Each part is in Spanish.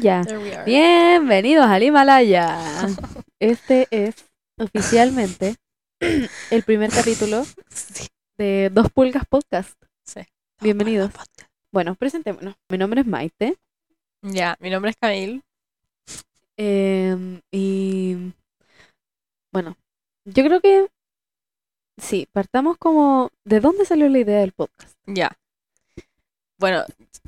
ya. There we are. Bienvenidos al Himalaya. Este es oficialmente el primer capítulo de Dos Pulgas Podcast. sí. Bienvenidos. Bueno, presentémonos. Mi nombre es Maite. Ya, mi nombre es Camil. em, y bueno, yo creo que sí, partamos como de dónde salió la idea del podcast. Ya. Bueno,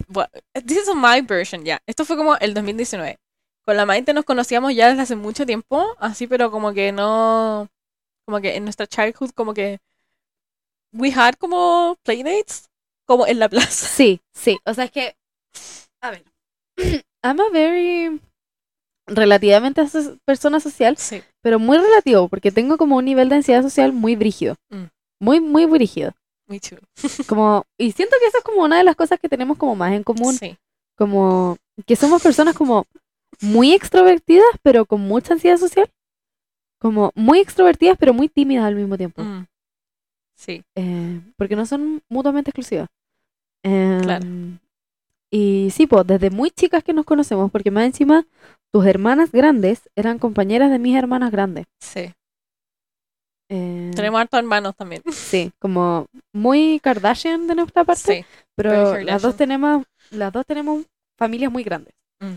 bu- this is my version, ya. Esto fue como el 2019. Con la Maite nos conocíamos ya desde hace mucho tiempo, así, pero como que no. Como que en nuestra childhood, como que. We had como playdates, como en la plaza. Sí, sí. O sea, es que. A ver. I'm a very. Relativamente aso- persona social, Sí. pero muy relativo, porque tengo como un nivel de ansiedad social muy brígido. Mm. Muy, muy brígido. Me too. Como, y siento que eso es como una de las cosas que tenemos como más en común. Sí. Como que somos personas como muy extrovertidas, pero con mucha ansiedad social. Como muy extrovertidas, pero muy tímidas al mismo tiempo. Mm. Sí. Eh, porque no son mutuamente exclusivas. Em, Claro. Y sí, pues desde muy chicas que nos conocemos, porque más encima tus hermanas grandes eran compañeras de mis hermanas grandes. Sí. Eh, Tenemos hartos hermanos también. Sí, como muy Kardashian de nuestra parte, Sí. pero las dos tenemos, las dos tenemos familias muy grandes. Mm.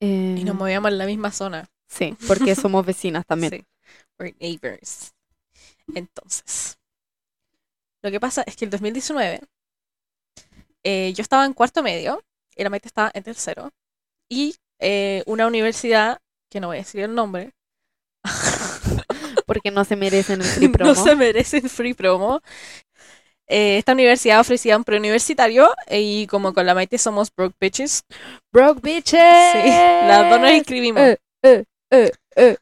Eh, Y nos movíamos en la misma zona. sí, porque somos vecinas también. Sí. We're neighbors. Entonces, lo que pasa es que el 2019 eh, yo estaba en cuarto medio y la Maite estaba en tercero. Y eh, una universidad, que no voy a decir el nombre, Porque no se merecen el free promo. no se merecen free promo. eh, esta universidad ofrecía un preuniversitario y como con la Maite somos broke bitches, Broke bitches. sí, las dos nos inscribimos. Eh, eh.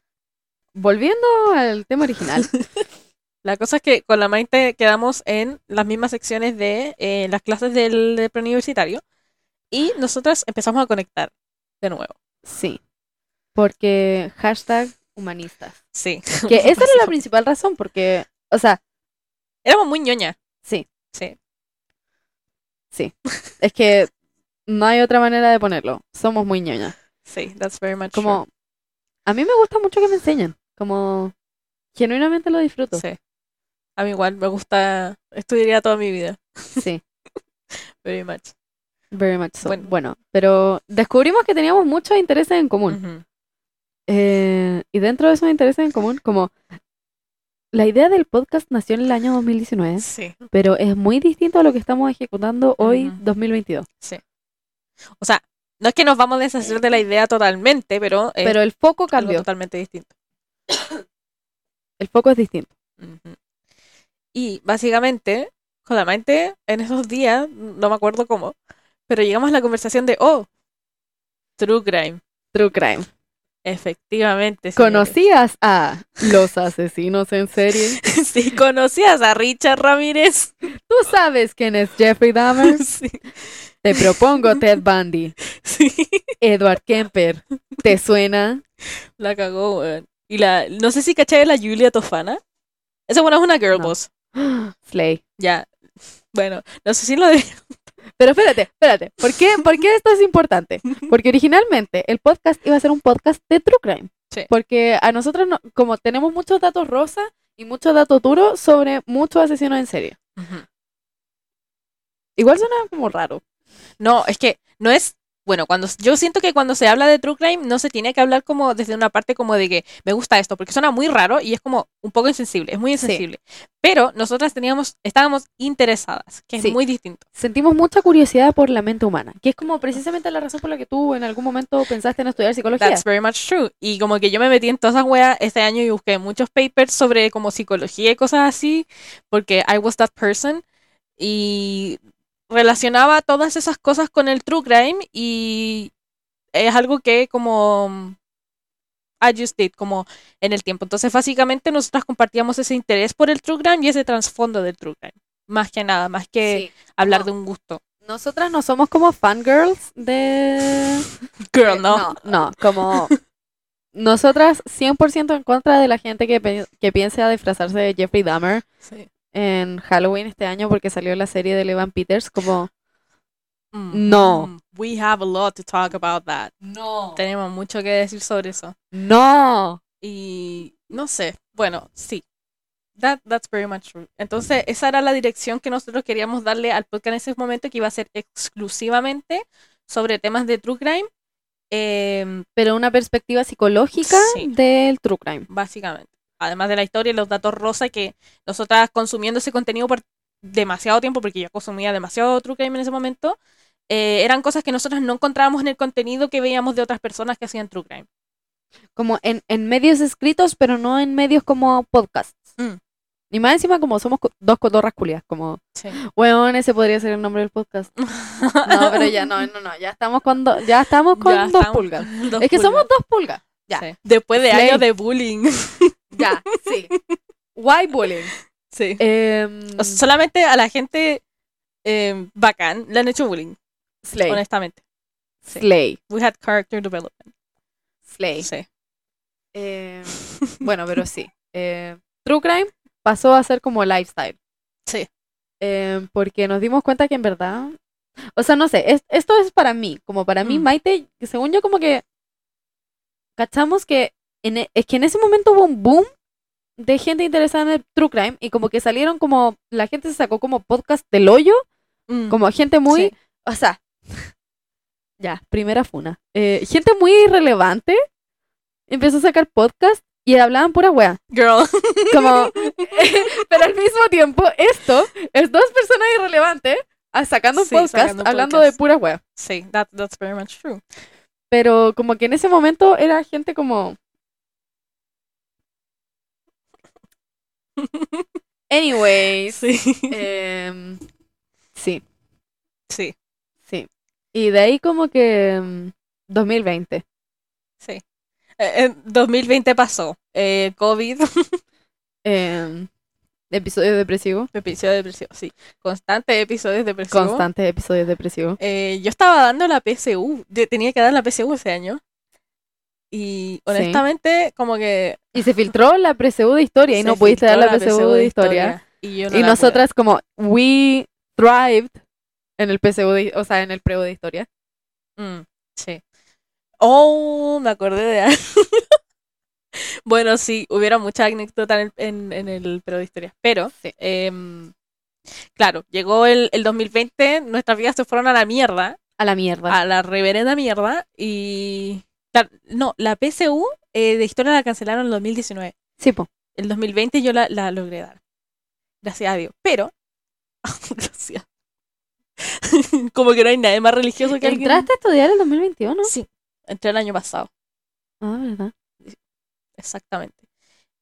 Volviendo al tema original. La cosa es que con la Maite quedamos en las mismas secciones de las clases del, del preuniversitario y nosotras empezamos a conectar de nuevo. sí. Porque hashtag humanistas. Sí. Que esa era la principal razón, porque, o sea, Éramos muy ñoña. sí, Sí. sí. Es que no hay otra manera de ponerlo. Somos muy ñoñas. Sí, that's very much Como, a mí me gusta mucho que me enseñen. Como, genuinamente lo disfruto. Sí. A mí igual me gusta, estudiaría toda mi vida. Sí, Very much. very much so. Bueno. Bueno, pero descubrimos que teníamos muchos intereses en común. Eh, y dentro de esos intereses en común, como la idea del podcast nació en el año 2019, Sí. pero es muy distinto a lo que estamos ejecutando hoy, Ujú. 2022. O sea, no es que nos vamos a deshacer de la idea totalmente, pero es Pero el foco cambió, totalmente distinto. el foco es distinto. Ujú. Y básicamente, con la mente, en esos días, no me acuerdo cómo, pero llegamos a la conversación de, oh, True Crime. True crime. Efectivamente. ¿Conocías a los asesinos en serie? Sí, conocías a Richard Ramírez. ¿Tú sabes quién es Jeffrey Dahmer? Sí. Te propongo Ted Bundy, sí. Edward Kemper. ¿Te suena? La cagó, weón. Y la, no sé si cachai a la Julia Tofana. Esa buena es una girl No. boss. Slay. Ya. Bueno, no sé si lo. Pero espérate, espérate. ¿Por qué, ¿Por qué esto es importante? Porque originalmente el podcast iba a ser un podcast de True Crime. Sí. Porque a nosotros, no- como tenemos muchos datos rosa y muchos datos duros sobre muchos asesinos en serie. Igual suena como raro. No, es que no es. Bueno, cuando yo siento que cuando se habla de True Crime no se tiene que hablar como desde una parte como de que me gusta esto, porque suena muy raro y es como un poco insensible, es muy Sí. insensible. Pero nosotras teníamos, estábamos interesadas, que es Sí. muy distinto. Sentimos mucha curiosidad por la mente humana, que es como precisamente la razón por la que tú en algún momento pensaste en estudiar psicología. That's very much true. Y como que yo me metí en todas esas weas este año y busqué muchos papers sobre como psicología y cosas así, porque I was that person. Y relacionaba todas esas cosas con el true crime y es algo que como I just did, como en el tiempo. Entonces, básicamente, nosotras compartíamos ese interés por el true crime y ese trasfondo del true crime. Más que nada, más que Sí. hablar No. de un gusto. Nosotras no somos como fangirls de... Girl, Eh, no. No, no, como nosotras 100% en contra de la gente que, que piensa disfrazarse de Jeffrey Dahmer Sí. En Halloween este año porque salió la serie de Evan Peters como Mm, No. mm, we have a lot to talk about that. No. Tenemos mucho que decir sobre eso. No. Y no sé, bueno, sí. That, that's very much true. Entonces, esa era la dirección que nosotros queríamos darle al podcast en ese momento, que iba a ser exclusivamente sobre temas de true crime. em, Pero una perspectiva psicológica Sí. del true crime. básicamente. Además de la historia y los datos rosa que nosotras consumiendo ese contenido por demasiado tiempo, porque yo consumía demasiado true crime en ese momento, eh, eran cosas que nosotras no encontrábamos en el contenido que veíamos de otras personas que hacían true crime. Como en, en medios escritos, pero no en medios como podcasts. Mm. Y más encima como somos dos cotorras culias, como, Sí. weón, ese podría ser el nombre del podcast. No, pero ya no, no, no, ya estamos con, do- ya estamos con Ya dos estamos pulgas. con dos Es que pulgas. somos dos pulgas. Ya, Sí. Después de años de bullying. ya, sí. Why bullying? sí. Em, O sea, solamente a la gente eh, bacán le han hecho bullying, Slay. honestamente. sí. Slay. We had character development. Slay. Sí. Em, bueno, pero sí. True Crime pasó a ser como lifestyle. Sí. Em, porque nos dimos cuenta que en verdad. O sea, no sé, es- esto es para mí. Como para mí, Mm. Maite, según yo, como que. Cachamos que. En, e- es que en ese momento hubo un boom de gente interesada en el True Crime y como que salieron como. La gente se sacó como podcast del hoyo. Mm, Como gente muy. sí. O sea. Ya, primera funa. Eh, gente muy irrelevante empezó a sacar podcast y hablaban pura wea. Girl. Como, pero al mismo tiempo, esto es dos personas irrelevantes sacando un Sí, podcast sacando hablando podcast. de pura wea. sí, that, that's very much true. Pero como que en ese momento era gente como. Anyways. Sí. em, sí, sí, sí. Y de ahí como que. em, 2020. sí. Eh, en 2020 pasó. Eh, COVID, em, episodios depresivos. episodio depresivo, sí. Constante episodios depresivos. Constantes episodios depresivos. Eh, yo estaba dando la PSU. Yo tenía que dar la PSU ese año. Y honestamente, como que. Y se filtró la PSU de historia y no pudiste dar la PSU de historia. Y, yo no Y la pude. nosotras como, we thrived en el PSU, de, o sea, en el preu de historia. Mm, sí. Oh, me acordé de algo. bueno, sí, hubiera mucha anécdota en el, en, en el pero de historia. Pero, Sí. em, claro, llegó el, el 2020, nuestras vidas se fueron a la mierda, A la mierda. a la reverenda mierda. Y. claro, no, la PSU eh, de historia la cancelaron en el 2019. Sí, po. El 2020 yo la, la logré dar. Gracias a Dios. Pero. gracias. Como que no hay nadie más religioso que alguien. ¿Entraste a estudiar el 2021? Sí, entré el año pasado, Ah, ¿verdad? exactamente.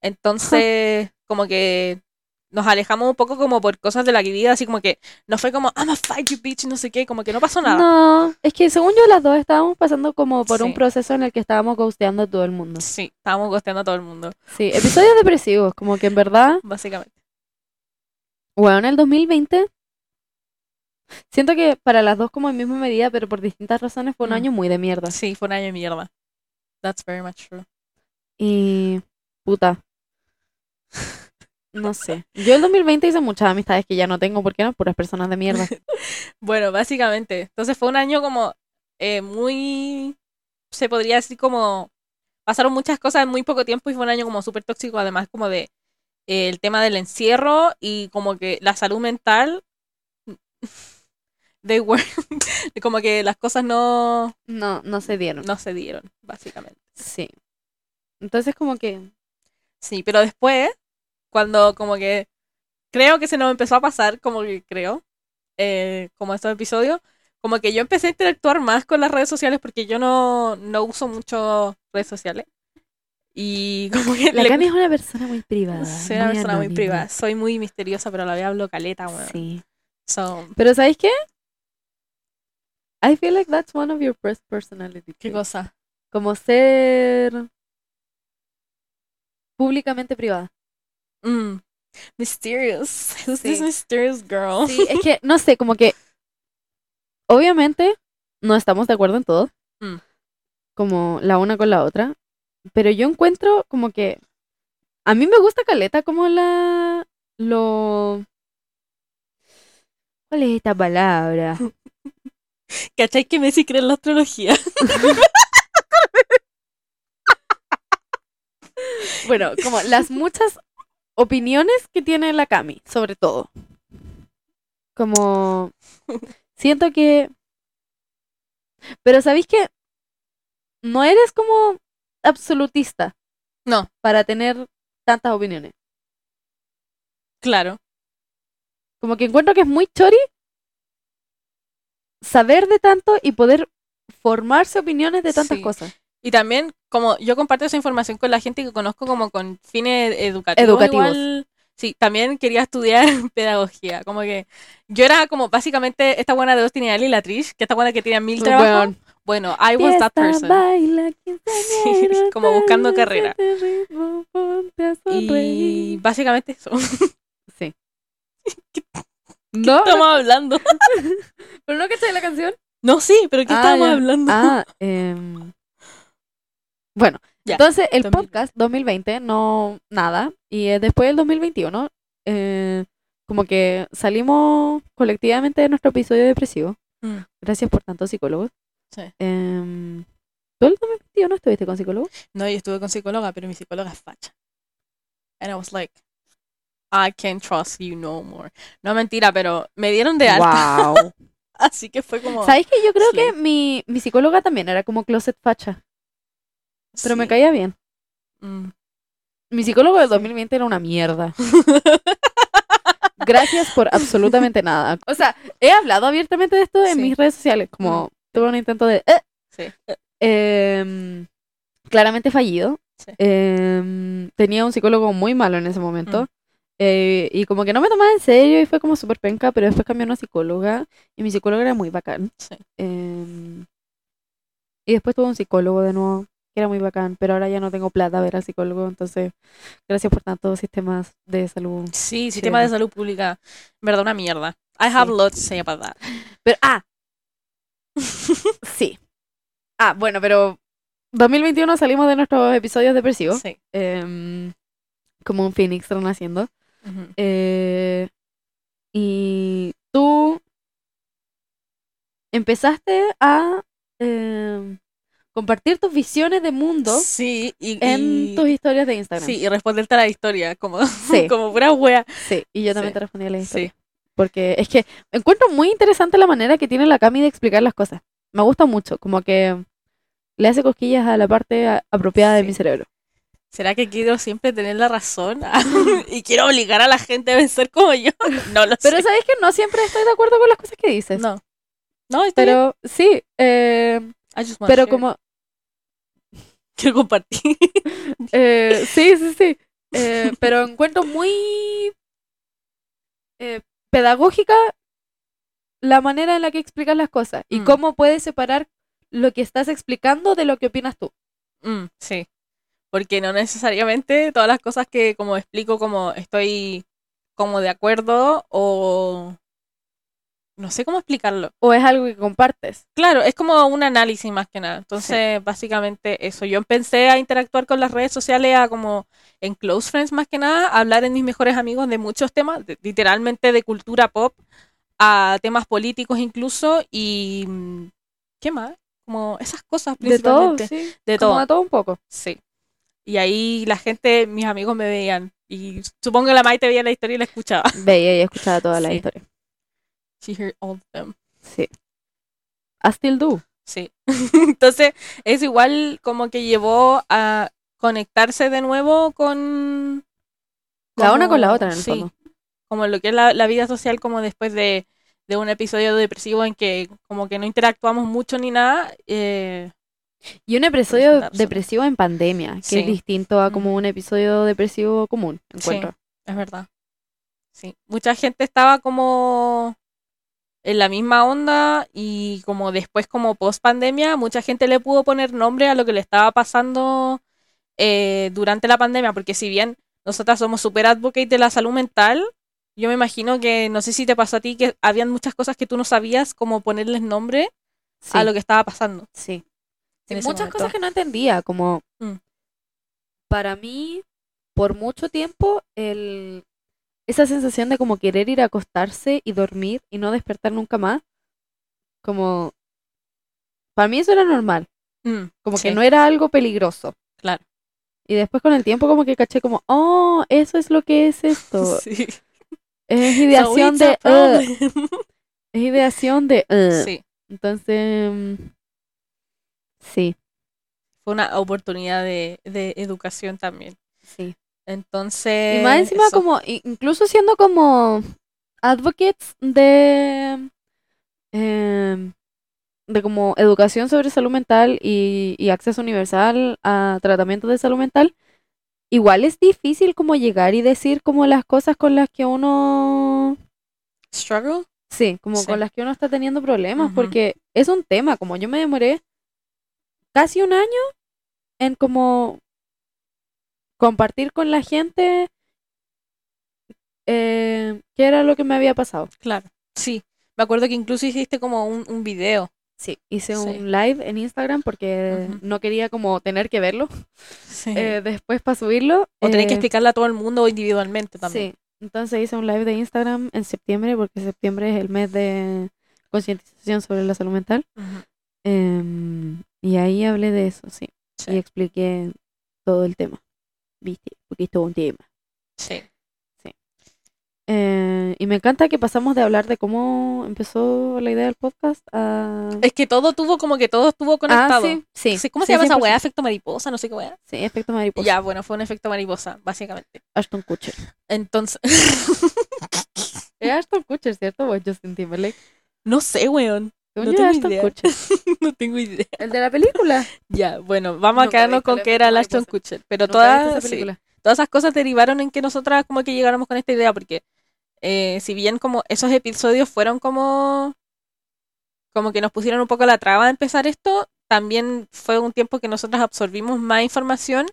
Entonces, como que nos alejamos un poco como por cosas de la vida, así como que no fue como, I'm a fight you bitch, no sé qué, como que no pasó nada. No, es que según yo las dos estábamos pasando como por un proceso en el que estábamos ghosteando a todo el mundo. Sí, estábamos gosteando a todo el mundo, Sí, episodios depresivos, como que en verdad, básicamente. bueno, en el 2020, siento que para las dos como en misma medida, pero por distintas razones fue un Mm. año muy de mierda. Sí, fue un año de mierda. That's very much true. Y puta. No sé. Yo el 2020 hice muchas amistades que ya no tengo porque eran puras personas de mierda. Bueno, básicamente. Entonces fue un año como eh, muy, se podría decir como, pasaron muchas cosas en muy poco tiempo y fue un año como súper tóxico, además como de eh, el tema del encierro y como que la salud mental, they were, como que las cosas no, No, no se dieron. no se dieron, básicamente. Sí. Entonces como que Sí, pero después, cuando como que creo que se nos empezó a pasar, como que creo, eh, como estos episodios, como que yo empecé a interactuar más con las redes sociales porque yo no, no uso mucho redes sociales. Y como que la le- Cami es una persona muy privada. soy una persona muy privada, soy muy misteriosa, pero a la vez hablo caleta, weón. Sí. So, Pero ¿sabéis qué? I feel like that's one of your first personality ¿Qué cosa? Como ser públicamente privada. Mm, mysterious. Who's this Sí. mysterious girl? Sí, es que, no sé, como que obviamente no estamos de acuerdo en todo. Mm. Como la una con la otra. Pero yo encuentro como que a mí me gusta Caleta como la lo ¿Cuál es esta palabra? ¿Cachai que Messi cree en la astrología? Bueno, como las muchas opiniones que tiene la Cami, sobre todo. Como siento que pero sabéis que no eres como absolutista No, para tener tantas opiniones. claro. Como que encuentro que es muy chori saber de tanto y poder formarse opiniones de tantas Sí. cosas. Y también, como yo comparto esa información con la gente que conozco como con fines educativos. Educativos. igual, sí, también quería estudiar pedagogía. Como que yo era como básicamente esta buena de Austin y Ali, la Trish, que esta buena que tenía mil trabajos. Weón. Bueno, I was that Fiesta, person. baila, quinceañera, como buscando carrera. ritmo, Y básicamente eso. Sí. No, estamos no, hablando? pero no cachai la canción. No, sí, pero ¿qué Ah, estábamos ya. hablando? Ah, em, bueno, Ya, entonces el 2020. podcast 2020 no nada y eh, después del 2021 eh, como que salimos colectivamente de nuestro episodio depresivo. Mm, Gracias por tantos psicólogos. Sí. Em, ¿Tú el 2021 estuviste con psicólogo? No, yo estuve con psicóloga, pero mi psicóloga es facha. And I was like, I can't trust you no more. No mentira, pero me dieron de alta. Wow. Así que fue como. ¿Sabes que yo creo que mi, mi psicóloga también era como closet facha, pero me caía bien. Mm. Mi psicólogo del Sí. 2020 era una mierda. Gracias por absolutamente nada. O sea, he hablado abiertamente de esto en Sí. mis redes sociales, como tuve un intento de... eh, Sí. em, claramente fallido. Sí. Em, tenía un psicólogo muy malo en ese momento. Mm. eh, y como que no me tomaba en serio y fue como súper penca, pero después cambió a una psicóloga y mi psicóloga era muy bacán. Sí. Em, y después tuve un psicólogo de nuevo, era muy bacán, pero ahora ya no tengo plata a ver al psicólogo, entonces gracias por tantos sistemas de salud. Sí, sistema de salud pública. En verdad, una mierda. I have Sí. lots to say about that. Pero, ah, sí. Ah, bueno, pero 2021 salimos de nuestros episodios depresivos, Sí. em, como un phoenix renaciendo. Eh, y tú empezaste a em, compartir tus visiones de mundo Sí, y, en y- tus historias de Instagram. sí, y responderte a la historia, como, Sí. como pura wea. Sí, y yo también Sí. te respondí a la historia. Sí. Porque es que encuentro muy interesante la manera que tiene la Cami de explicar las cosas. Me gusta mucho, como que le hace cosquillas a la parte a- apropiada de mi cerebro. ¿Será que quiero siempre tener la razón? y quiero obligar a la gente a vencer como yo. No lo Pero sé. sabes que no siempre estoy de acuerdo con las cosas que dices. No. No, bien. Pero sí, eh, I just wanna pero share. como Quiero compartir. Eh, sí, sí, sí. Eh, pero encuentro muy eh, pedagógica la manera en la que explicas las cosas y Mm. cómo puedes separar lo que estás explicando de lo que opinas tú. Mm, sí. Porque no necesariamente todas las cosas que como explico como estoy como de acuerdo o no sé cómo explicarlo. O es algo que compartes. Claro, es como un análisis más que nada. Entonces, básicamente eso. Yo empecé a interactuar con las redes sociales, a como en Close Friends más que nada, a hablar en mis mejores amigos de muchos temas, de- literalmente de cultura pop a temas políticos incluso y mm, ¿qué más? Como esas cosas De todo, principalmente. sí. De Como todo. de todo un poco. Sí. Y ahí la gente, mis amigos me veían. Y supongo que la Maite veía la historia y la escuchaba. Veía y escuchaba toda la historia. She heard all of them. Sí. I still do. Sí. Entonces, es igual como que llevó a conectarse de nuevo con... La una con la otra, en el sí, fondo. Como lo que es la, la vida social, como después de, de un episodio depresivo en que como que no interactuamos mucho ni nada. eh, Y un episodio depresivo en pandemia, que Sí. es distinto a como un episodio depresivo común, encuentro. Es verdad. Sí. Mucha gente estaba como en la misma onda y como después como post pandemia, mucha gente le pudo poner nombre a lo que le estaba pasando eh, durante la pandemia, porque si bien nosotras somos super advocate de la salud mental, yo me imagino que, no sé si te pasó a ti, que habían muchas cosas que tú no sabías cómo ponerles nombre Sí. a lo que estaba pasando. Sí. muchas momento. cosas que no entendía, como Mm. para mí, por mucho tiempo, el, esa sensación de como querer ir a acostarse y dormir y no despertar nunca más, como para mí eso era normal, Mm, como sí, que no era algo peligroso. Claro. Y después con el tiempo como que caché como, oh, eso es lo que es esto. Sí. Es ideación de... uh, es ideación de... uh. Sí, Entonces... mm, Sí, fue una oportunidad de, de educación también. sí. Entonces. Y más encima eso. como, incluso siendo como advocates de, em, de como educación sobre salud mental y, y acceso universal a tratamientos de salud mental, igual es difícil como llegar y decir como las cosas con las que uno, Struggle. sí, como Sí. con las que uno está teniendo problemas, porque es un tema, como yo me demoré casi un año en como compartir con la gente eh, qué era lo que me había pasado. Claro. Sí. Me acuerdo que incluso hiciste como un, un video. Sí, hice Sí. un live en Instagram porque no quería como tener que verlo Sí. eh, después para subirlo. o tener que eh, explicarle a todo el mundo individualmente también. Sí, entonces hice un live de Instagram en septiembre porque septiembre es el mes de concientización sobre la salud mental. Em, y ahí hablé de eso, sí. Sí. Y expliqué todo el tema. ¿Viste? Porque es todo un tema. Sí. Eh, y me encanta que pasamos de hablar de cómo empezó la idea del podcast a... Es que todo tuvo como que todo estuvo conectado. Ah, sí, sí. Sí, ¿Cómo sí, se llama esa 100%. weá? Efecto mariposa, no sé qué weá. Sí, efecto mariposa. Ya, bueno, fue un efecto mariposa, básicamente. Ashton Kutcher. Entonces, Es Ashton Kutcher, ¿cierto? O es Justin Timberlake. no sé, weón. Según No tengo Ashton idea. Kutcher. no tengo idea. El de la película. Ya, bueno, vamos a quedarnos con que era el Ashton. Kutcher. Pero ¿Nunca viste todas, esa sí, todas esas cosas derivaron en que nosotras como que llegáramos con esta idea, porque eh, si bien como esos episodios fueron como como que nos pusieron un poco la traba de empezar esto, también fue un tiempo que nosotras absorbimos más información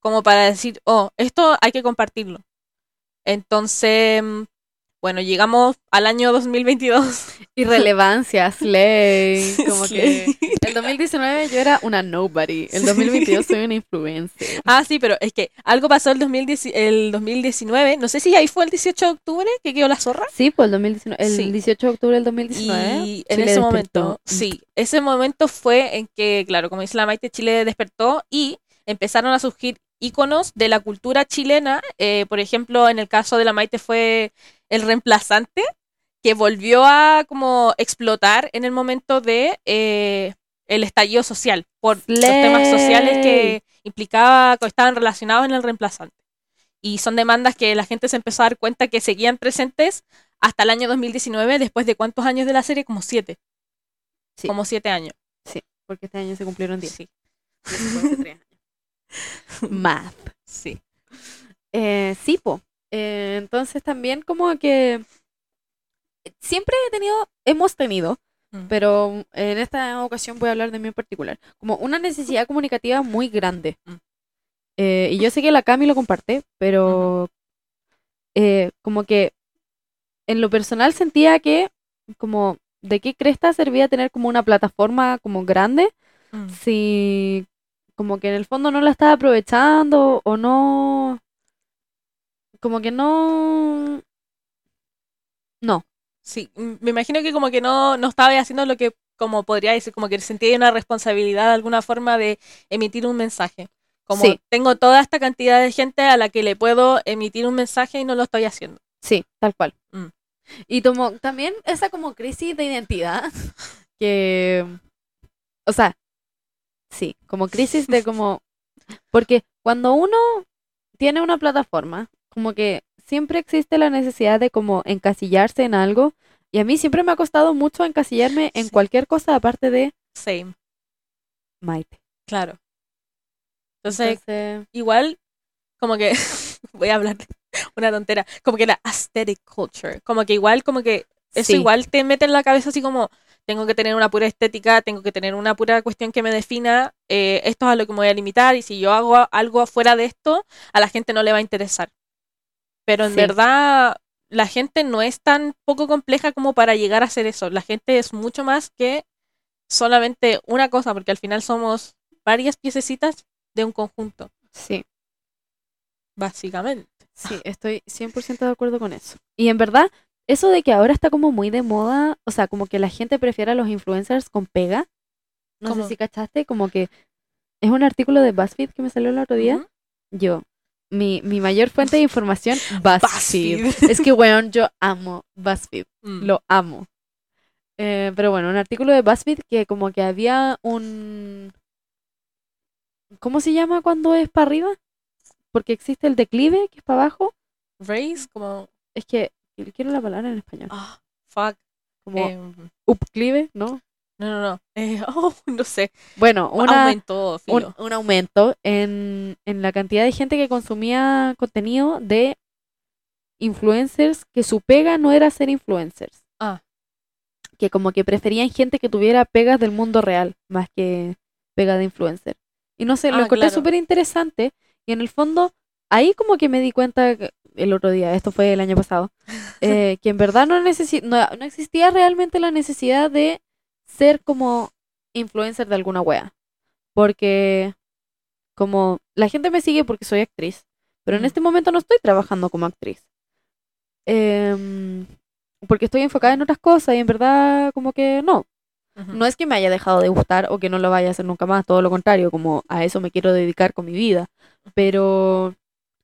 como para decir, oh, esto hay que compartirlo. Entonces, mm, bueno, llegamos al año 2022. Irrelevancia, Slay. Como Slay. que el 2019 yo era una nobody. El 2022 soy una influencer. Ah, sí, pero es que algo pasó el, 2010, el 2019, no sé si ahí fue el 18 de octubre que quedó la zorra. Sí, pues el 2019, el Sí. 18 de octubre del 2019. Y en Chile ese despertó. momento, sí, ese momento fue en que, claro, como dice la Maite, Chile despertó y empezaron a surgir íconos de la cultura chilena. eh, por ejemplo, en el caso de la Maite fue el reemplazante, que volvió a como explotar en el momento de eh, el estallido social, por los temas sociales que implicaba, que estaban relacionados en el reemplazante. Y son demandas que la gente se empezó a dar cuenta que seguían presentes hasta el año 2019, después de cuántos años de la serie, como siete. Sí. Como siete años. Porque este año se cumplieron 10. Sí. Math. Sí. Eh, sí, po. Eh, entonces también como que siempre he tenido, hemos tenido, Mm. pero en esta ocasión voy a hablar de mí en particular, como una necesidad comunicativa muy grande. Mm. Eh, y yo sé que la Cami lo comparte, pero eh, como que en lo personal sentía que como de qué cresta servía tener como una plataforma como grande Mm. si como que en el fondo no la estaba aprovechando o no como que no no Sí, me imagino que como que no, no estaba haciendo lo que, como podría decir, como que sentía una responsabilidad de alguna forma de emitir un mensaje. Como Sí. tengo toda esta cantidad de gente a la que le puedo emitir un mensaje y no lo estoy haciendo. sí tal cual Mm. y como también esa como crisis de identidad que o sea sí como crisis de como porque cuando uno tiene una plataforma como que siempre existe la necesidad de como encasillarse en algo y a mí siempre me ha costado mucho encasillarme en Sí. cualquier cosa aparte de Same, Maite claro. Entonces, Entonces, igual, como que, voy a hablar una tontera, como que la aesthetic culture, como que igual, como que eso sí, igual te mete en la cabeza así como, tengo que tener una pura estética, tengo que tener una pura cuestión que me defina, eh, esto es a lo que me voy a limitar y si yo hago algo fuera de esto, a la gente no le va a interesar. Pero en Sí. verdad, la gente no es tan poco compleja como para llegar a hacer eso. La gente es mucho más que solamente una cosa, porque al final somos varias piececitas de un conjunto, sí, básicamente. sí, estoy 100% de acuerdo con eso. Y en verdad, eso de que ahora está como muy de moda, o sea, como que la gente prefiere a los influencers con pega, no ¿Cómo? sé si cachaste, como que es un artículo de BuzzFeed que me salió el otro día. Yo, mi, mi mayor fuente de información, BuzzFeed. BuzzFeed. es que, weón, yo amo BuzzFeed. Mm. Lo amo. Eh, pero bueno, un artículo de BuzzFeed que como que había un... ¿Cómo se llama cuando es para arriba? Porque existe el declive, que es para abajo. Race, como. Es que quiero la palabra en español. Ah, fuck. Como em, upclive, ¿no? no, no, no. Eh, oh, no sé. Bueno, una, Aumentó, un, un aumento en, en la cantidad de gente que consumía contenido de influencers que su pega no era ser influencers. Ah. Que como que preferían gente que tuviera pegas del mundo real más que pega de influencer. Y no sé, lo Ah, encontré claro. súper interesante y en el fondo ahí como que me di cuenta que- el otro día, esto fue el año pasado, eh, que en verdad no, necesi- no, no existía realmente la necesidad de ser como influencer de alguna wea. Porque como la gente me sigue porque soy actriz, pero en este momento no estoy trabajando como actriz. Em, porque estoy enfocada en otras cosas y en verdad como que no. No es que me haya dejado de gustar o que no lo vaya a hacer nunca más, todo lo contrario, como a eso me quiero dedicar con mi vida. Pero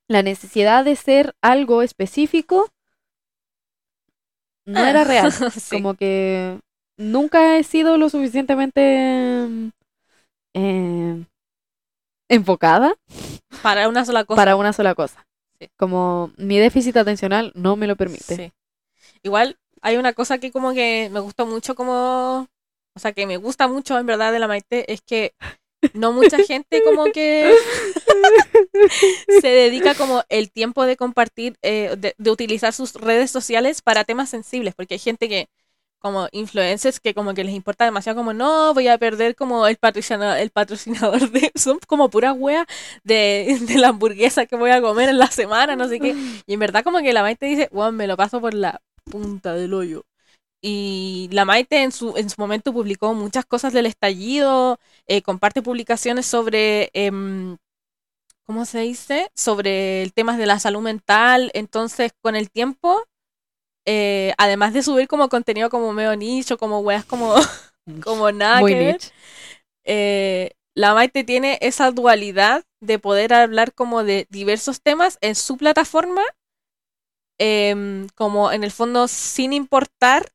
la necesidad de ser algo específico no era real. Sí. Como que nunca he sido lo suficientemente eh, enfocada Para una sola cosa. para una sola cosa. Sí. Como mi déficit atencional no me lo permite. Sí. Igual hay una cosa que como que me gustó mucho como, o sea, que me gusta mucho en verdad de la Maite es que no mucha gente como que se dedica como el tiempo de compartir, eh, de, utilizar sus redes sociales para temas sensibles, porque hay gente que como influencers que como que les importa demasiado como no voy a perder como el patrocinador, el patrocinador de son como pura wea de, la hamburguesa que voy a comer en la semana, no sé qué. Y en verdad como que la Maite dice, weón, me lo paso por la punta del hoyo. Y la Maite en su, en su momento publicó muchas cosas del estallido, eh, comparte publicaciones sobre, em, ¿cómo se dice? Sobre el tema de la salud mental. Entonces, con el tiempo, eh, además de subir como contenido como medio nicho, como weas como, como nada Muy que ver, eh, la Maite tiene esa dualidad de poder hablar como de diversos temas en su plataforma, em, como en el fondo sin importar,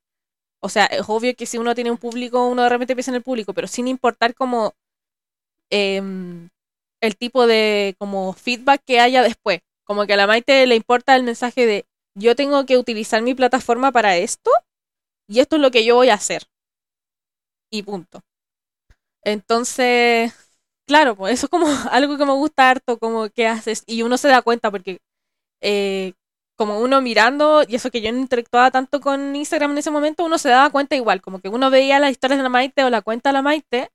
o sea, es obvio que si uno tiene un público, uno de repente piensa en el público, pero sin importar como em, el tipo de como feedback que haya después. Como que a la Maite le importa el mensaje de yo tengo que utilizar mi plataforma para esto y esto es lo que yo voy a hacer. Y punto. Entonces, claro, pues eso es como algo que me gusta harto, como que haces, y uno se da cuenta porque eh, como uno mirando, y eso que yo no interactuaba tanto con Instagram en ese momento, uno se daba cuenta igual, como que uno veía las historias de la Maite o la cuenta de la Maite,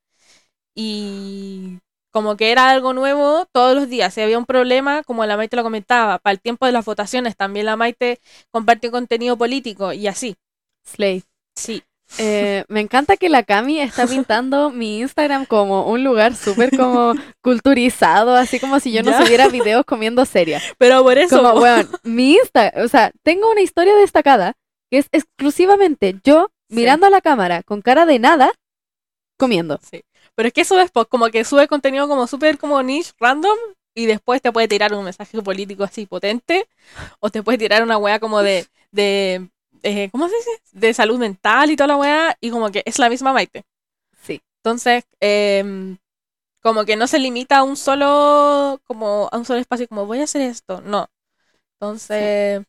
y como que era algo nuevo todos los días. Si había un problema, como la Maite lo comentaba, para el tiempo de las votaciones también la Maite compartió contenido político y así. Slay. Sí. Eh, me encanta que la Cami está pintando mi Instagram como un lugar súper como culturizado, así como si yo no Ya. subiera videos comiendo seria. Pero por eso, Como, weón, mi Insta, o sea, tengo una historia destacada que es exclusivamente yo Sí. mirando a la cámara con cara de nada, comiendo. Pero es que eso después, como que sube contenido como súper como niche, random, y después te puede tirar un mensaje político así potente, o te puede tirar una wea como de, de eh, ¿cómo se dice? De salud mental y toda la wea, y como que es la misma Maite. Sí. Entonces, em, como que no se limita a un solo, como a un solo espacio, como voy a hacer esto, no. Entonces,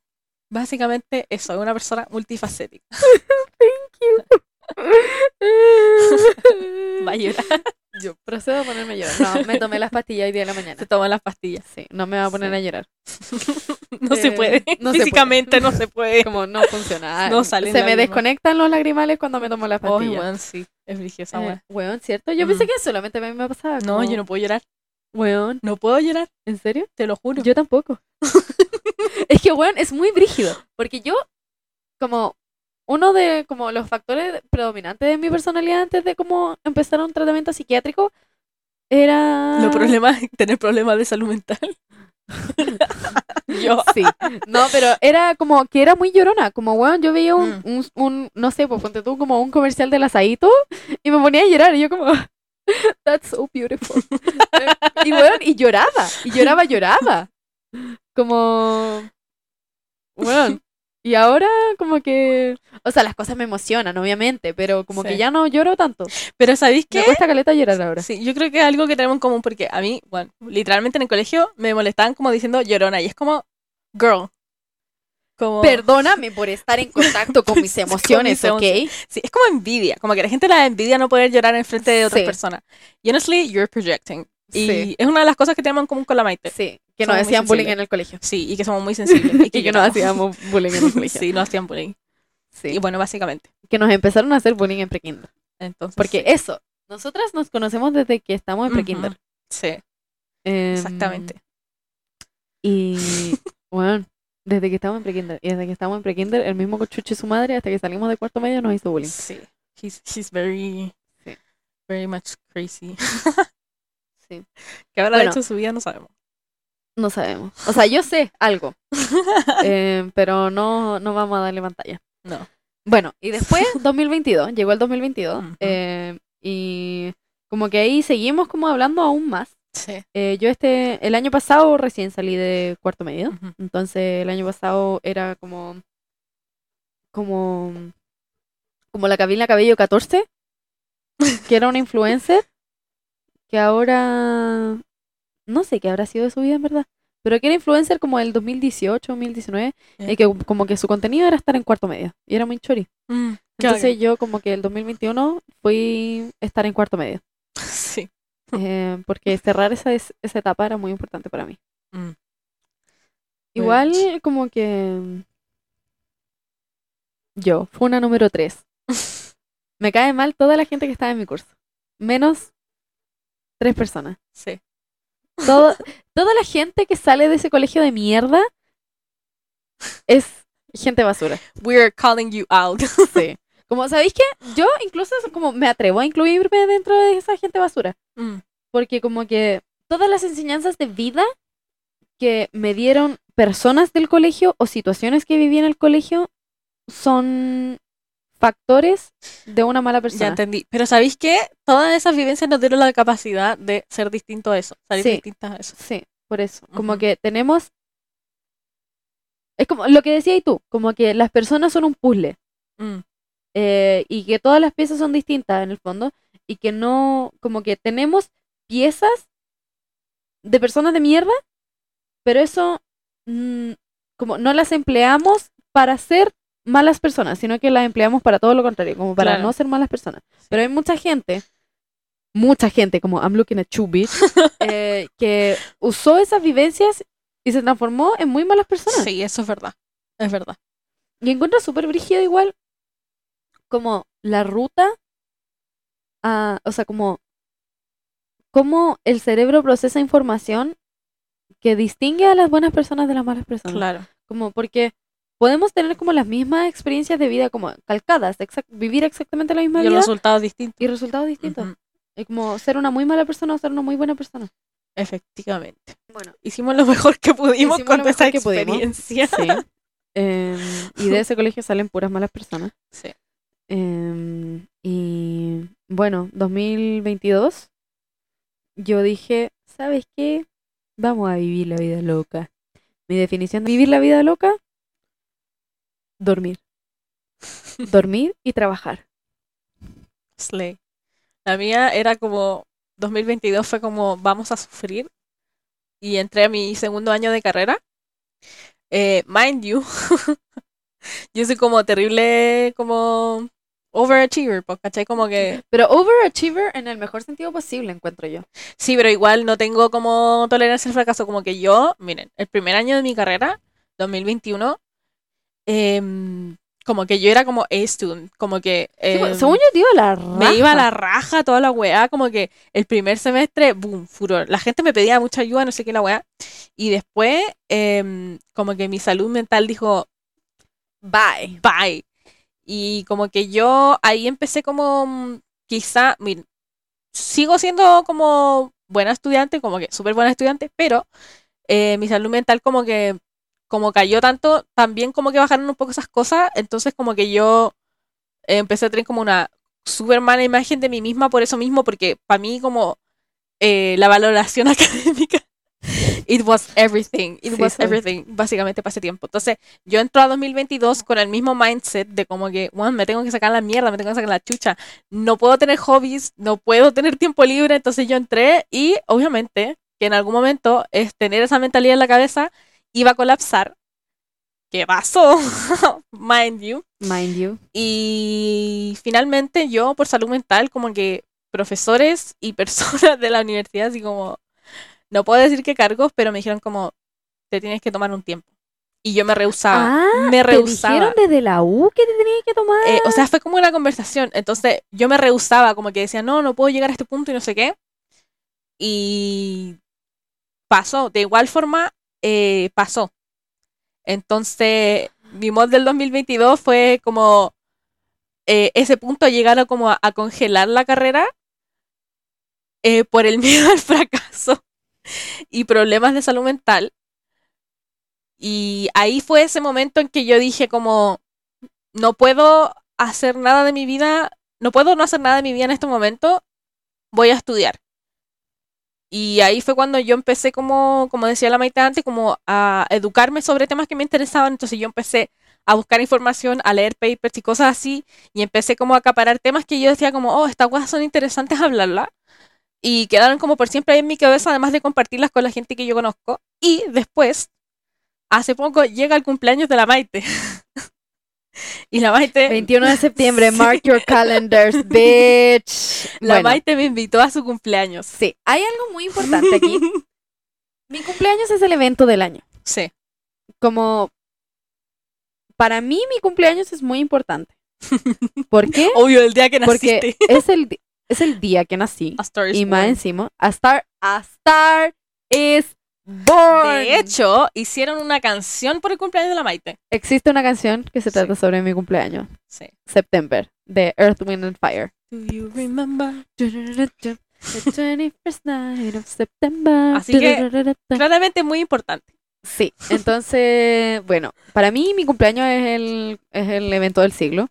básicamente eso, es una persona multifacética. Va a llorar, Yo procedo a ponerme a llorar. No, me tomé las pastillas hoy día de la mañana. se toma las pastillas. Sí, no me va a poner Sí. a llorar. No se Eh, puede. no se puede. Físicamente no se puede. Como no funciona. No salen Se me lágrimas. desconectan los lagrimales cuando me tomo las pastillas. weón, sí. Es brígida Eh, weá. weón, ¿cierto? Yo pensé Mm. que solamente a mí me pasaba. No, yo no puedo llorar. Weón, No puedo llorar, ¿en serio? te lo juro. Yo tampoco. es que, weón, es muy brígido. Porque yo, como uno de como los factores predominantes de mi personalidad antes de como empezar un tratamiento psiquiátrico era... Los problemas, tener problemas de salud mental. yo. Sí. No, pero era como que era muy llorona. Como, weón, yo veía un, Mm. un, un- no sé, pues ponte tú como un comercial del asadito y me ponía a llorar. Y yo como, That's so beautiful. y bueno, y lloraba, y lloraba, lloraba. Como, bueno, y ahora como que, o sea, las cosas me emocionan, obviamente, pero como que Sí. ya no lloro tanto. Pero ¿sabéis Me qué? cuesta caleta llorar ahora. Sí, yo creo que es algo que tenemos en común porque a mí, bueno, literalmente en el colegio me molestaban como diciendo llorona y es como, girl. Como, Perdóname por estar en contacto con mis Con mis emociones, ¿ok? Sí, es como envidia, como que la gente la envidia no poder llorar en frente de otras Sí. personas. Y honestly, you're projecting. Y Sí. es una de las cosas que tenemos en común con la Maite. Sí, que nos hacían bullying en el colegio. Sí, y que somos muy sensibles. Y que, Y que nos hacíamos bullying en el colegio. Sí, nos hacían bullying. Sí. Y bueno, básicamente. Que nos empezaron a hacer bullying en prekinder. Entonces, Porque sí. eso, nosotras nos conocemos desde que estamos en prekinder. Ujú. Sí, Em, exactamente. Y bueno, desde que estamos en prekinder. Y desde que estamos en prekinder, el mismo cochuche su madre, hasta que salimos de cuarto medio, nos hizo bullying. Sí. He's, he's very, Sí. very much crazy. Sí. ¿Qué habrá Bueno. hecho su vida? No sabemos. No sabemos. O sea, yo sé algo, em, pero no, no vamos a darle pantalla. No. Bueno, y después, 2022, llegó el 2022, Ujú. em, y como que ahí seguimos como hablando aún más. Sí. Eh, yo este, el año pasado recién salí de cuarto medio, entonces el año pasado era como, como, como la Camila Cabello 14, que era una influencer, que ahora, no sé qué habrá sido de su vida en verdad, pero que era influencer como el 2018, 2019, Ya. y que como que su contenido era estar en cuarto medio, y era muy chori. Mm, Entonces yo como que el 2021 fui estar en cuarto medio. Sí. Eh, porque cerrar esa, es- esa etapa era muy importante para mí. Mm. Igual Right. como que yo, fue una número 3. Me cae mal toda la gente que estaba en mi curso. Menos tres personas. Sí. Todo, toda la gente que sale de ese colegio de mierda es gente basura. We're calling you out. Sí. Como, ¿sabéis qué? Yo incluso como me atrevo a incluirme dentro de esa gente basura. Mm, Porque como que todas las enseñanzas de vida que me dieron personas del colegio o situaciones que viví en el colegio son factores de una mala ya persona. entendí. Pero ¿sabéis qué? Todas esas vivencias nos dieron la capacidad de ser distintos a eso. Salir Sí. distintas a eso. Sí, por eso. Como que tenemos... Es como lo que decías tú, como que las personas son un puzzle Mm, eh, y que todas las piezas son distintas en el fondo y que no, como que tenemos piezas de personas de mierda, pero eso mm, como no las empleamos para ser malas personas, sino que las empleamos para todo lo contrario, como para Claro. no ser malas personas. Pero hay mucha gente, mucha gente, como I'm looking at you, bitch, eh, que usó esas vivencias y se transformó en muy malas personas. Sí, eso es verdad. Es verdad. Y encuentro súper brígido igual como la ruta a, o sea, como cómo el cerebro procesa información que distingue a las buenas personas de las malas personas. Claro. Como porque podemos tener como las mismas experiencias de vida como calcadas, exact- vivir exactamente la misma Y vida resultado es distinto. y resultados distintos. Es como ser una muy mala persona o ser una muy buena persona. Efectivamente. Bueno, Hicimos lo mejor que pudimos con esa experiencia. sí. Em, y de ese colegio salen puras malas personas. Sí. Em, y bueno, 2022, yo dije, ¿sabes qué? Vamos a vivir la vida loca. Mi definición de vivir la vida loca, dormir. Dormir y trabajar. Slay. La mía era como 2022 fue como vamos a sufrir y entré a mi segundo año de carrera. Eh, mind you, yo soy como terrible como overachiever, pues, ¿cachai? Como que Pero overachiever en el mejor sentido posible, encuentro yo. sí, pero igual no tengo como tolerancia al fracaso, como que yo, miren, el primer año de mi carrera, 2021, em, como que yo era como A student, como que Sí, pues, em, según yo, te iba la raja. me iba a la raja toda la weá, como que el primer semestre, boom, furor. La gente me pedía mucha ayuda, no sé qué la weá. Y después, em, como que mi salud mental dijo, Bye. bye. Y como que yo ahí empecé como, mm, quizá, mir- sigo siendo como buena estudiante, como que súper buena estudiante, pero eh, mi salud mental como que, como cayó tanto, también como que bajaron un poco esas cosas, entonces como que yo empecé a tener como una súper mala imagen de mí misma por eso mismo, porque para mí como eh, la valoración académica, it was everything, it Sí, was soy. everything, básicamente ese tiempo. Entonces, yo entro a 2022 con el mismo mindset de como que, bueno, me tengo que sacar la mierda, me tengo que sacar la chucha, no puedo tener hobbies, no puedo tener tiempo libre, entonces yo entré y obviamente que en algún momento es tener esa mentalidad en la cabeza iba a colapsar. ¿Qué pasó? Mind you. Mind you. Y finalmente yo, por salud mental, como que profesores y personas de la universidad, así como, no puedo decir qué cargos, pero me dijeron como, te tienes que tomar un tiempo. Y yo me rehusaba. Ah, me ¿Te rehusaba. dijeron desde la U que te tenías que tomar? Eh, o sea, fue como una conversación. Entonces yo me rehusaba, como que decía, no, no puedo llegar a este punto y no sé qué. Y pasó. De igual forma, eh, pasó. Entonces, mi mod del 2022 fue como eh, ese punto llegar a como a, a congelar la carrera eh, por el miedo al fracaso y problemas de salud mental. Y ahí fue ese momento en que yo dije como, no puedo hacer nada de mi vida, no puedo no hacer nada de mi vida en este momento, voy a estudiar. Y ahí fue cuando yo empecé como, como decía la Maite antes, como a educarme sobre temas que me interesaban. Entonces yo empecé a buscar información, a leer papers y cosas así, y empecé como a acaparar temas que yo decía como, oh, estas cosas son interesantes hablarlas. Y quedaron como por siempre ahí en mi cabeza, además de compartirlas con la gente que yo conozco. Y después, hace poco, llega el cumpleaños de la Maite. y la Maite... 21 de septiembre, Sí. mark your calendars, bitch. La Bueno, Maite me invitó a su cumpleaños. sí, hay algo muy importante aquí. Mi cumpleaños es el evento del año. Sí. Como, para mí mi cumpleaños es muy importante. ¿Por qué? Obvio, el día que Porque naciste. es el, es el día que nací. A Star is Y más Born. encima, a Star, a Star is born. De hecho, hicieron una canción por el cumpleaños de la Maite. existe una canción que se Sí. trata sobre mi cumpleaños, Sí. September, de Earth, Wind and Fire. Do you remember? The 21st night of September. Así que- Claramente muy importante. Sí, entonces, bueno, para mí mi cumpleaños es el, es el evento del siglo.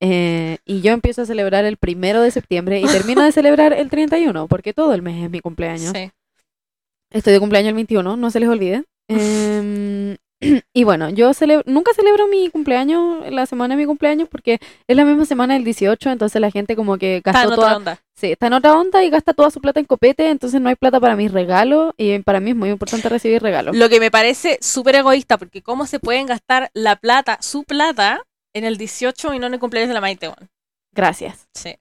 eh, y yo empiezo a celebrar el primero de septiembre y termino de celebrar el 31, porque todo el mes es mi cumpleaños. Sí. Estoy de cumpleaños el 21, no se les olvide. Em, y bueno, yo celebro, nunca celebro mi cumpleaños, la semana de mi cumpleaños, porque es la misma semana del 18, entonces la gente como que Está gastó en toda, otra onda. sí, está en otra onda y gasta toda su plata en copete, entonces no hay plata para mis regalos y para mí es muy importante recibir regalos. Lo que me parece súper egoísta, porque cómo se pueden gastar la plata, su plata, en el 18 y no en el cumpleaños de la Maite, weón. Gracias, Sí.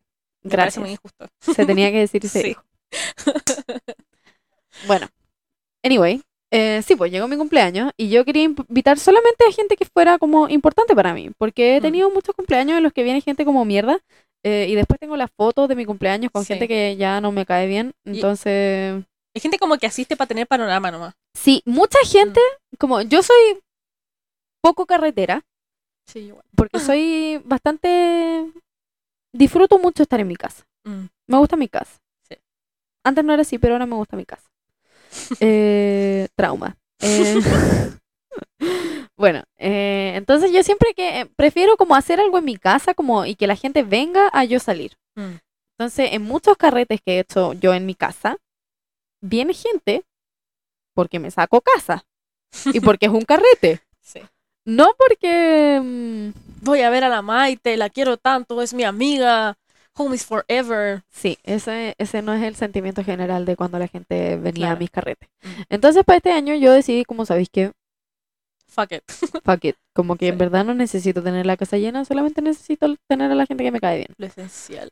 Me parece muy gracias. injusto. Se tenía que decir Sí. Bueno, anyway, eh, sí, pues llegó mi cumpleaños y yo quería invitar solamente a gente que fuera como importante para mí, porque he Mm. tenido muchos cumpleaños en los que viene gente como mierda eh, y después tengo las fotos de mi cumpleaños con Sí. gente que ya no me cae bien, Y- entonces, Hay gente como que asiste para tener panorama nomás. sí, mucha gente, como yo soy poco carretera, Sí, igual. porque soy bastante, disfruto mucho estar en mi casa. Mm. Me gusta mi casa. Sí. Antes no era así, pero ahora me gusta mi casa. Eh, trauma. Eh, bueno, eh, entonces yo siempre que prefiero como hacer algo en mi casa como y que la gente venga a yo salir. Mm. Entonces, en muchos carretes que he hecho yo en mi casa, viene gente porque me saco casa y porque es un carrete. Sí. No porque... mm, Voy a ver a la Maite, la quiero tanto, es mi amiga. Home is forever. Sí, ese, ese no es el sentimiento general de cuando la gente venía a mis carretes. Mm. Entonces, para este año yo decidí, como sabéis que, Fuck it. fuck it, como que en verdad no necesito tener la casa llena, solamente necesito tener a la gente que me cae bien. Lo esencial.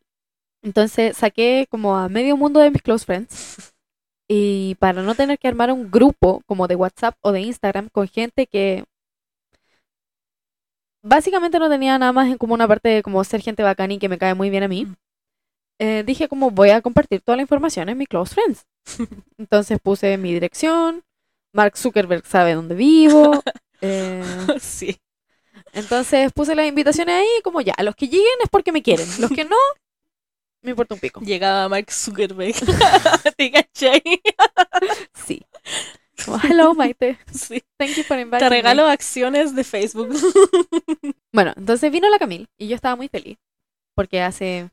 Entonces, saqué como a medio mundo de mis close friends y para no tener que armar un grupo como de WhatsApp o de Instagram con gente que básicamente no tenía nada más en común aparte de como ser gente bacán y que me cae muy bien a mí. Mm. eh, dije como voy a compartir toda la información en mi close friends. Entonces puse mi dirección, Mark Zuckerberg sabe dónde vivo. eh, sí. entonces puse las invitaciones ahí como ya, los que lleguen es porque me quieren, los que no, me importa un pico. Llegaba Mark Zuckerberg. ¿Te cachai? Sí. Como, hello Maite, Sí. thank you for inviting Te me". regalo acciones de Facebook. Bueno, entonces vino la Camille y yo estaba muy feliz porque hace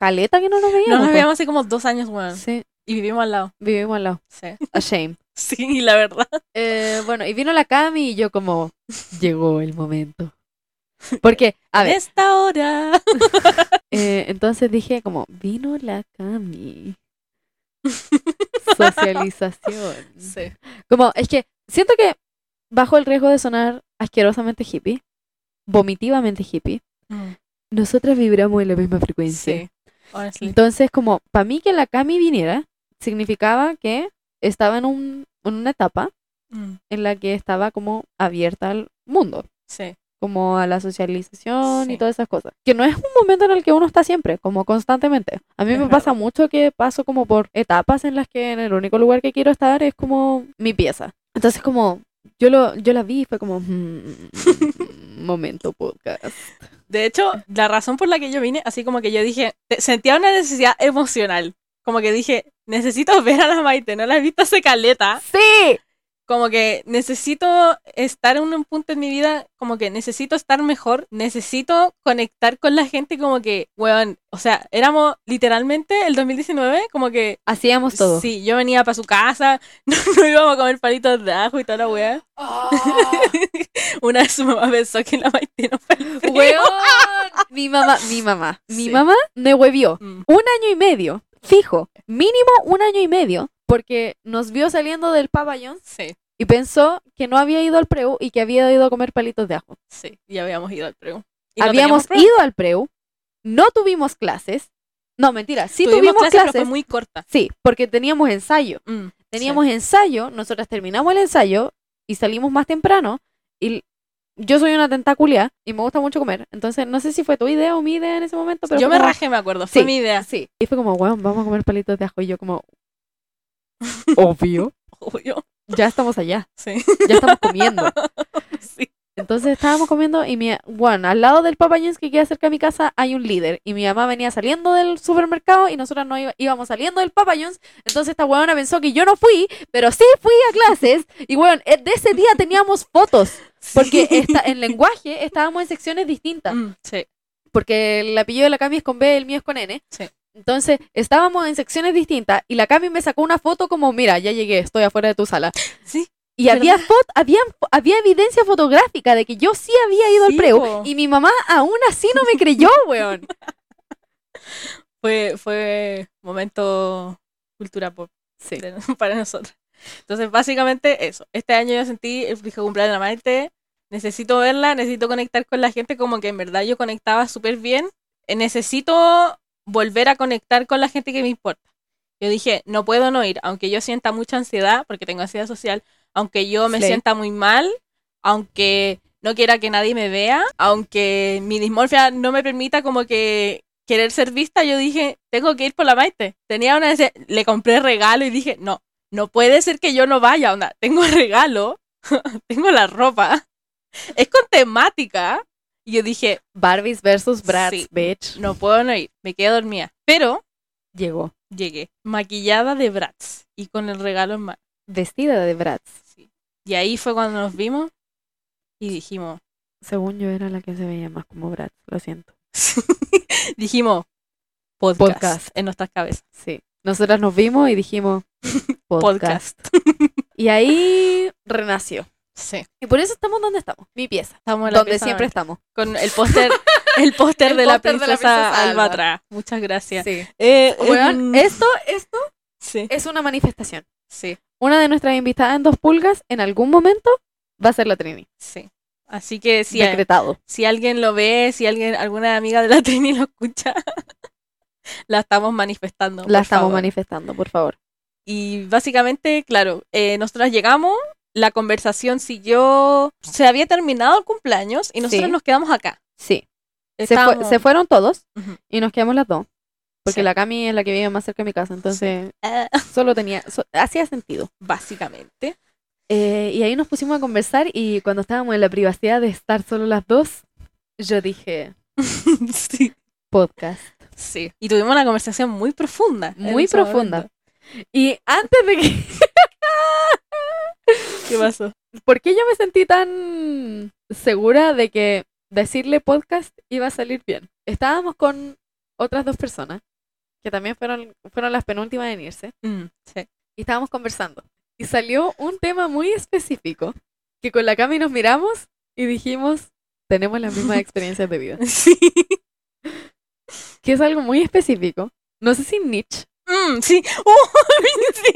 caleta que no nos veíamos. No nos po. veíamos hace como dos años, weón. Sí, Y vivimos al lado. vivimos al lado. Sí. A shame. Sí, la verdad. Eh, bueno, y vino la Cami y yo como, llegó el momento. Porque, a ver, esta hora. eh, entonces dije como, vino la Cami. Socialización. Sí. Como, es que siento que bajo el riesgo de sonar asquerosamente hippie, vomitivamente hippie, Mm, nosotras vibramos en la misma frecuencia. Sí. Honestly. Entonces, como, para mí que la Cami viniera, significaba que estaba en, un, en una etapa Mm, en la que estaba como abierta al mundo, Sí. Como a la socialización Sí. y todas esas cosas. Que no es un momento en el que uno está siempre, como constantemente. A mí Es me pasa mucho que paso como por etapas en las que en el único lugar que quiero estar es como mi pieza. Entonces, como, yo, lo, yo la vi y fue como, "Mm, momento podcast. De hecho, la razón por la que yo vine, así como que yo dije, te- sentía una necesidad emocional. Como que dije, necesito ver a la Maite, no la he visto hace caleta. ¡Sí! Como que necesito estar en un punto en mi vida, como que necesito estar mejor, necesito conectar con la gente, como que, weón, o sea, éramos literalmente el 2019, como que, Hacíamos todo. sí, yo venía para su casa, no, no íbamos a comer palitos de ajo y toda la weá. Una vez su mamá pensó que la Maite no fue frío. ¡Weón! Mi mamá, mi mamá, mi Sí. mamá me huevió. Mm, un año y medio, fijo, mínimo un año y medio, porque nos vio saliendo del pabellón Sí, y pensó que no había ido al preu y que había ido a comer palitos de ajo. sí, ya habíamos ido al preu. Y Habíamos ido al preu, no tuvimos clases. No, mentira, sí tuvimos, Tuvimos clases, clases. pero fue muy corta. Sí, porque teníamos ensayo. Mm, Teníamos ensayo, nosotras terminamos el ensayo y salimos más temprano y yo soy una tentaculia y me gusta mucho comer. Entonces, no sé si fue tu idea o mi idea en ese momento, pero yo me como- rajé, me acuerdo, fue Sí. mi idea. Sí. Y fue como, weón, vamos a comer palitos de ajo. Y yo como, obvio, Obvio. ya estamos allá, Sí. ya estamos comiendo. sí. Entonces estábamos comiendo y mi, bueno, al lado del Papa John's que queda cerca de mi casa hay un líder. Y mi mamá venía saliendo del supermercado y nosotros no iba- íbamos saliendo del Papa John's. Entonces esta weona pensó que yo no fui, pero sí fui a clases. Y bueno, de ese día teníamos fotos. Porque esta, en lenguaje estábamos en secciones distintas. Mm, sí. porque el apellido de la Cami es con B, el mío es con N. Sí. Entonces, estábamos en secciones distintas y la Cami me sacó una foto como, mira, ya llegué, estoy afuera de tu sala. Sí. Y ¿Verdad? había, fot- había, había evidencia fotográfica de que yo sí había ido Sí, al preu. po. Y mi mamá aún así no me creyó, weón. Fue, fue momento cultura pop Sí. de- para nosotros. Entonces, básicamente eso. Este año yo sentí el feliz cumpleaños de la Maite. Necesito verla, necesito conectar con la gente como que en verdad yo conectaba súper bien. Necesito volver a conectar con la gente que me importa. Yo dije, no puedo no ir, aunque yo sienta mucha ansiedad, porque tengo ansiedad social, aunque yo me sienta muy mal, aunque no quiera que nadie me vea, aunque mi dismorfia no me permita como que querer ser vista, yo dije, tengo que ir por la Maite. Tenía una le compré regalo y dije, no, no puede ser que yo no vaya, onda, tengo regalo, tengo la ropa, es con temática. Y yo dije, Barbies versus Bratz, Sí. bitch. no puedo no ir, me quedé dormida. Pero Llegó. llegué, maquillada de Bratz y con el regalo en mano. Vestida de Bratz. Sí. Y ahí fue cuando nos vimos y dijimos, Según yo era la que se veía más como Bratz, lo siento. dijimos, podcast, Podcast. en nuestras cabezas. Sí. Nosotras nos vimos y dijimos, podcast. Podcast. Y ahí renació. Sí. Y por eso estamos donde estamos, mi pieza. Estamos en la Donde pieza siempre estamos. con el póster el póster de, la póster de la princesa Alba Alba. Muchas gracias. Sí. Eh, Weón, em, esto, esto sí, es una manifestación. sí, Una de nuestras invitadas en dos pulgas, en algún momento, va a ser la Trini. sí. Así que si, Decretado. si alguien lo ve, si alguien, alguna amiga de la Trini lo escucha, la estamos manifestando. La estamos favor. manifestando, por favor. Y básicamente, claro, eh, nosotras llegamos, la conversación siguió, se había terminado el cumpleaños y nosotros Sí. nos quedamos acá. Sí. Se, fue- Estábamos- se fueron todos y nos quedamos las dos. Porque Sí. la Cami es la que vive más cerca de mi casa, entonces Eh, solo tenía, so- hacía sentido. básicamente. Eh, y ahí nos pusimos a conversar y cuando estábamos en la privacidad de estar solo las dos, yo dije, sí. podcast. Sí. Y tuvimos una conversación muy profunda. Muy profunda. momento. Y antes de que... ¿Qué pasó? ¿Por qué yo me sentí tan segura de que decirle podcast iba a salir bien? Estábamos con otras dos personas que también fueron, fueron las penúltimas en irse, Mm, sí. y estábamos conversando. Y salió un tema muy específico, que con la Cami nos miramos y dijimos, tenemos las mismas experiencias de vida. Sí. Que es algo muy específico. No sé si niche. Mm, sí. Uy, sí.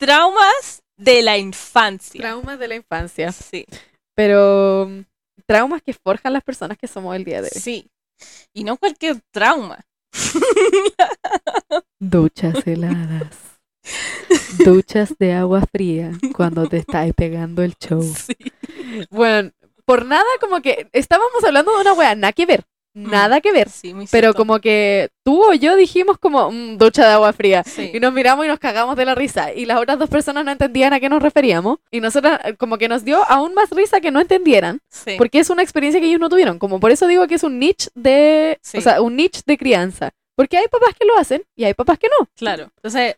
Traumas de la infancia. Traumas de la infancia. Sí. Pero mm, traumas que forjan las personas que somos el día de hoy. Sí. Y no cualquier trauma. Duchas heladas. Duchas de agua fría cuando te estás pegando el show. Sí. Bueno, por nada como que estábamos hablando de una wea, nada que ver. Nada que ver. Sí, muy Pero cierto. como que tú o yo dijimos como "Mm, ducha de agua fría. Sí. Y nos miramos y nos cagamos de la risa. Y las otras dos personas no entendían a qué nos referíamos. Y nosotras eh, como que nos dio aún más risa que no entendieran. Sí. Porque es una experiencia que ellos no tuvieron. Como por eso digo que es un niche de... O sea, un niche de crianza. Porque hay papás que lo hacen y hay papás que no. Claro. Entonces,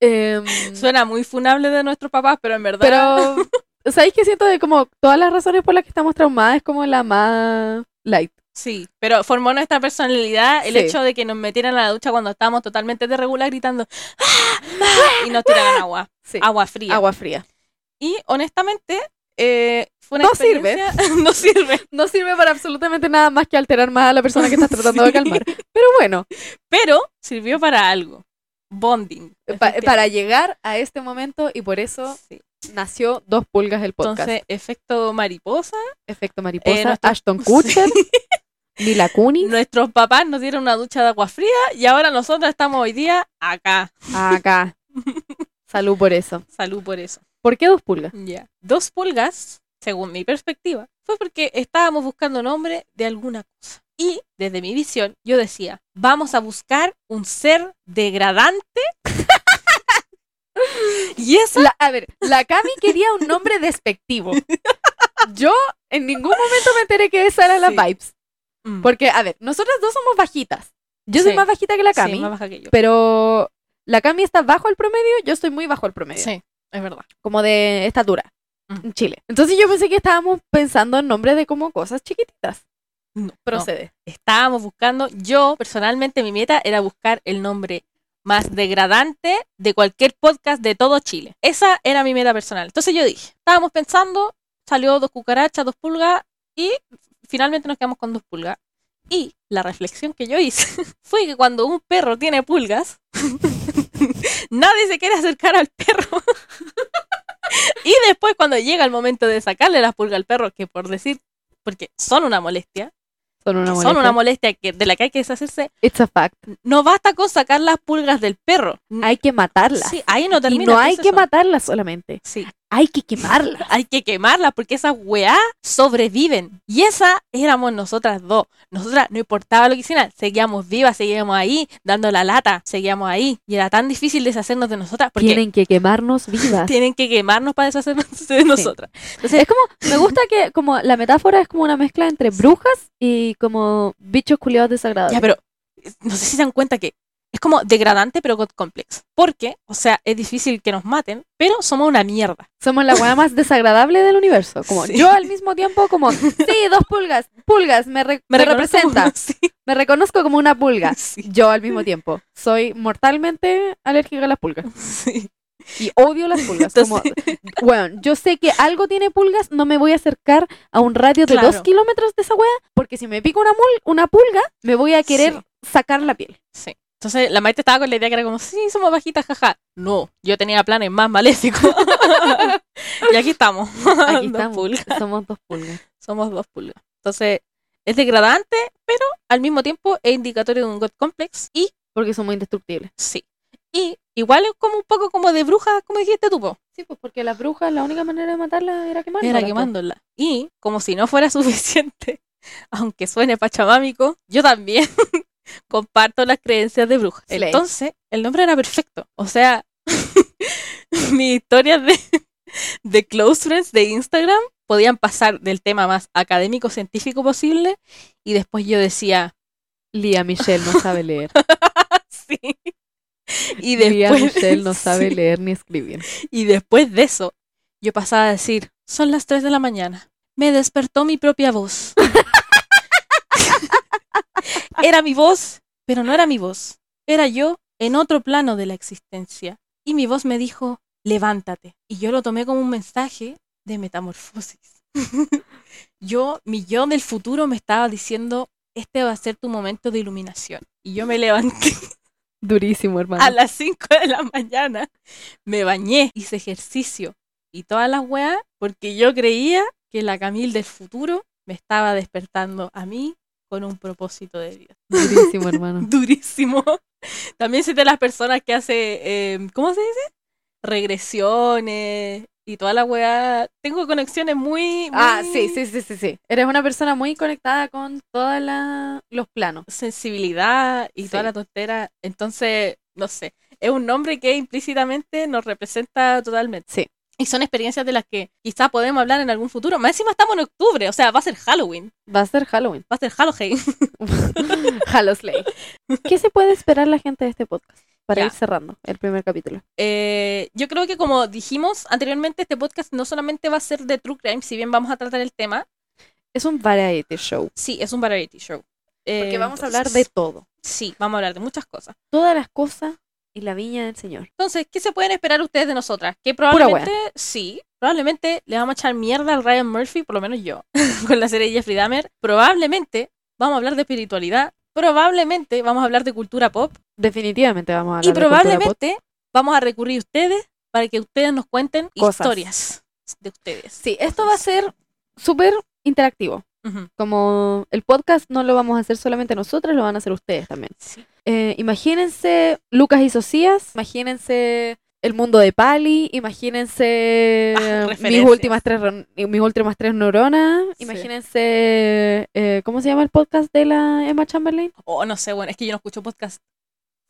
Em, suena muy funable de nuestros papás, pero en verdad. pero, ¿sabéis que siento de como todas las razones por las que estamos traumadas es como la más light? Sí, pero formó nuestra personalidad el Sí. hecho de que nos metieran a la ducha cuando estábamos totalmente de regular gritando "¡Ah! ¡Ah!", y nos tiraran agua, Sí. agua fría. Agua fría. Y honestamente, eh, fue una No sirve. experiencia- no sirve. No sirve para absolutamente nada más que alterar más a la persona que estás tratando de calmar. Pero bueno, Pero sirvió para algo. Bonding. pa- para llegar a este momento y por eso Sí. Nació Dos Pulgas el podcast. Entonces, efecto mariposa. Efecto mariposa, eh, nuestro- Ashton Kutcher, Mila Kunis, Nuestros papás nos dieron una ducha de agua fría y ahora nosotros estamos hoy día acá. acá. Salud por eso. Salud por eso. ¿Por qué Dos Pulgas? Ya. Dos pulgas, según mi perspectiva, fue porque estábamos buscando nombre de alguna cosa. Y desde mi visión, yo decía, vamos a buscar un ser degradante. y eso, La- a ver, la Cami quería un nombre despectivo. Yo en ningún momento me enteré que esa era la Sí. vibes. Mm, Porque, a ver, nosotras dos somos bajitas. Yo soy Sí. más bajita que la sí, Cami, más baja que yo. pero la Cami está bajo el promedio, yo estoy muy bajo el promedio. Sí, es verdad. Como de estatura Mm. en Chile. Entonces yo pensé que estábamos pensando en nombres de como cosas chiquititas. No, no. Procede. Estábamos buscando, yo personalmente mi meta era buscar el nombre más degradante de cualquier podcast de todo Chile. Esa era mi meta personal. Entonces yo dije, estábamos pensando, salió dos cucarachas, dos pulgas y finalmente nos quedamos con dos pulgas. Y la reflexión que yo hice fue que cuando un perro tiene pulgas, nadie se quiere acercar al perro. y después cuando llega el momento de sacarle las pulgas al perro, que por decir, porque son una molestia, Son una molestia. son una molestia que, de la que hay que deshacerse, It's a fact. no basta con sacar las pulgas del perro. Hay que matarlas. Sí, ahí no y termina. no el hay que matarlas solamente. Sí, Hay que quemarlas. hay que quemarlas porque esas weá sobreviven. Y esa éramos nosotras dos. Nosotras, no importaba lo que hicieran, seguíamos vivas, seguíamos ahí, dando la lata, seguíamos ahí. Y era tan difícil deshacernos de nosotras porque Tienen que quemarnos vivas. tienen que quemarnos para deshacernos de nosotras. Es como, me gusta que como la metáfora es como una mezcla entre brujas y como bichos culiados desagradables. Ya, pero no sé si se dan cuenta que es como degradante, pero God complex. Porque, o sea, es difícil que nos maten, pero somos una mierda. Somos la weá más desagradable del universo. Como Sí. yo al mismo tiempo como, sí, dos pulgas, pulgas, me, re- me como- representa. Sí, Me reconozco como una pulga. sí, Yo al mismo tiempo. Soy mortalmente alérgica a las pulgas. sí. Y odio las pulgas. Como, bueno, yo sé que algo tiene pulgas, no me voy a acercar a un radio de Claro. dos kilómetros de esa wea, porque si me pica una, mul- una pulga, me voy a querer Sí. sacar la piel. Sí. Entonces la maestra estaba con la idea que era como, sí, somos bajitas, jaja. No, yo tenía planes más maléficos. y aquí estamos. Aquí Dos estamos. pulgas. Somos dos pulgas. Somos dos pulgas. Entonces, es degradante, pero al mismo tiempo es indicatorio de un God complex. Y Porque somos indestructibles. sí. Y igual es como un poco como de bruja, como dijiste tú, po. Sí, pues porque las brujas, la única manera de matarlas era quemándolas. Era po. quemándola. Y como si no fuera suficiente, aunque suene pachamámico, yo también comparto las creencias de bruja. Slay. Entonces, el nombre era perfecto. O sea, mis historias de, de close friends de Instagram podían pasar del tema más académico científico posible y después yo decía, Lía Michelle no sabe leer. sí. Y Lía después, Michelle no sabe sí. leer ni escribir. Y después de eso, yo pasaba a decir, son las 3 de la mañana. Me despertó mi propia voz. Era mi voz, pero no era mi voz. Era yo en otro plano de la existencia. Y mi voz me dijo, levántate. Y yo lo tomé como un mensaje de metamorfosis. yo, mi yo del futuro me estaba diciendo, este va a ser tu momento de iluminación. Y yo me levanté Durísimo, hermano. a las 5 de la mañana, me bañé, hice ejercicio y todas las weas, porque yo creía que la Camille del futuro me estaba despertando a mí con un propósito de vida. Durísimo, hermano. Durísimo. También soy de las personas que hace, eh, ¿cómo se dice? Regresiones y toda la weá. Tengo conexiones muy, Ah, sí, sí, sí, sí, sí. Eres una persona muy conectada con todos los planos. sensibilidad y toda la tontera. Entonces, no sé, es un nombre que implícitamente nos representa totalmente. Sí. Y son experiencias de las que quizá podemos hablar en algún futuro. Más encima estamos en octubre, o sea, va a ser Halloween, Va a ser Halloween. va a ser Halloween. Halloween. ¿Qué se puede esperar la gente de este podcast? Para Ya. ir cerrando el primer capítulo. Eh, yo creo que como dijimos anteriormente, este podcast no solamente va a ser de True Crime, si bien vamos a tratar el tema, Es un variety show. sí, es un variety show. Porque Eh, vamos a hablar de todo. Sí, vamos a hablar de muchas cosas. Todas las cosas y la viña del Señor. Entonces, ¿qué se pueden esperar ustedes de nosotras? Que probablemente, sí, probablemente le vamos a echar mierda al Ryan Murphy, por lo menos yo, con la serie de Jeffrey Dahmer. Probablemente vamos a hablar de espiritualidad. Probablemente vamos a hablar de cultura pop. Definitivamente vamos a hablar Y de cultura pop. probablemente vamos a recurrir a ustedes para que ustedes nos cuenten Cosas. historias de ustedes. Sí, esto va a ser súper interactivo. Como el podcast no lo vamos a hacer solamente nosotros, lo van a hacer ustedes también. Sí. Eh, imagínense Lucas y Socias, imagínense el mundo de Pali, imagínense Ah, mis últimas tres mis últimas tres neuronas, Sí. imagínense eh, ¿cómo se llama el podcast de la Emma Chamberlain? Oh, no sé, bueno, es que yo no escucho podcast.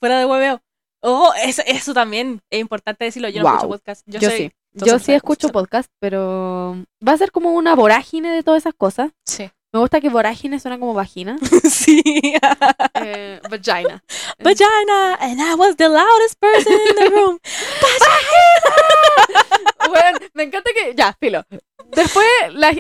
Fuera de hueveo. Oh, eso, eso también es importante decirlo. Yo no escucho podcast. Yo, Yo, soy- sí. Yo sí escucho. podcast, pero va a ser como una vorágine de todas esas cosas. Sí. Me gusta que vorágine suena como vagina. sí. Eh, vagina. Vagina, and I was the loudest person in the room. Bueno, me encanta que. Ya, filo. Después, la-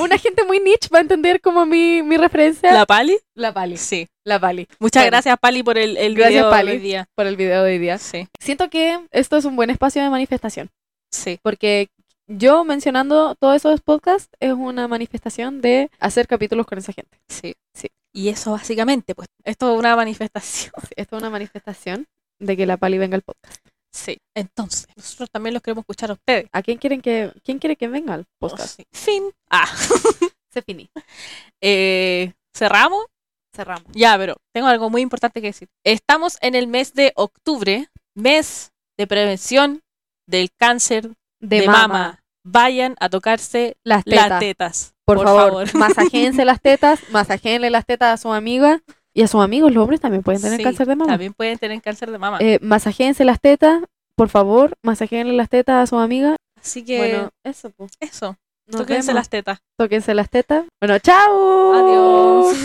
una gente muy niche va a entender como mi, mi referencia. ¿La Pali? La Pali. Sí. La Pali. Muchas Bueno. gracias, Pali, por el, el Gracias, video Pali. de hoy día. Por el video de hoy día. Sí. Siento que esto es un buen espacio de manifestación. Sí. Porque yo mencionando todos esos podcasts es una manifestación de hacer capítulos con esa gente. Sí. Sí. Y eso básicamente, pues, esto es una manifestación. Sí, esto es una manifestación de que la Pali venga al podcast. Sí. Entonces, nosotros también los queremos escuchar a ustedes. ¿A quién quieren que quién quiere que venga al Oh, podcast? sí. Fin. Ah. Se finí. Eh, ¿Cerramos? Cerramos. Ya, pero tengo algo muy importante que decir. Estamos en el mes de octubre, mes de prevención del cáncer De, de, mama. mama. Vayan a tocarse Las tetas. las tetas. Por, favor, masajéense las tetas, masajéenle las tetas a sus amigas y a sus amigos, los hombres también pueden tener Sí, cáncer de mama. También pueden tener cáncer de mama. Eh, masajéense las tetas, por favor, masajéenle las tetas a sus amigas. Así que Bueno, eso, pues. eso. Nos Tóquense vemos. las tetas. Tóquense las tetas. Bueno, chao. Adiós.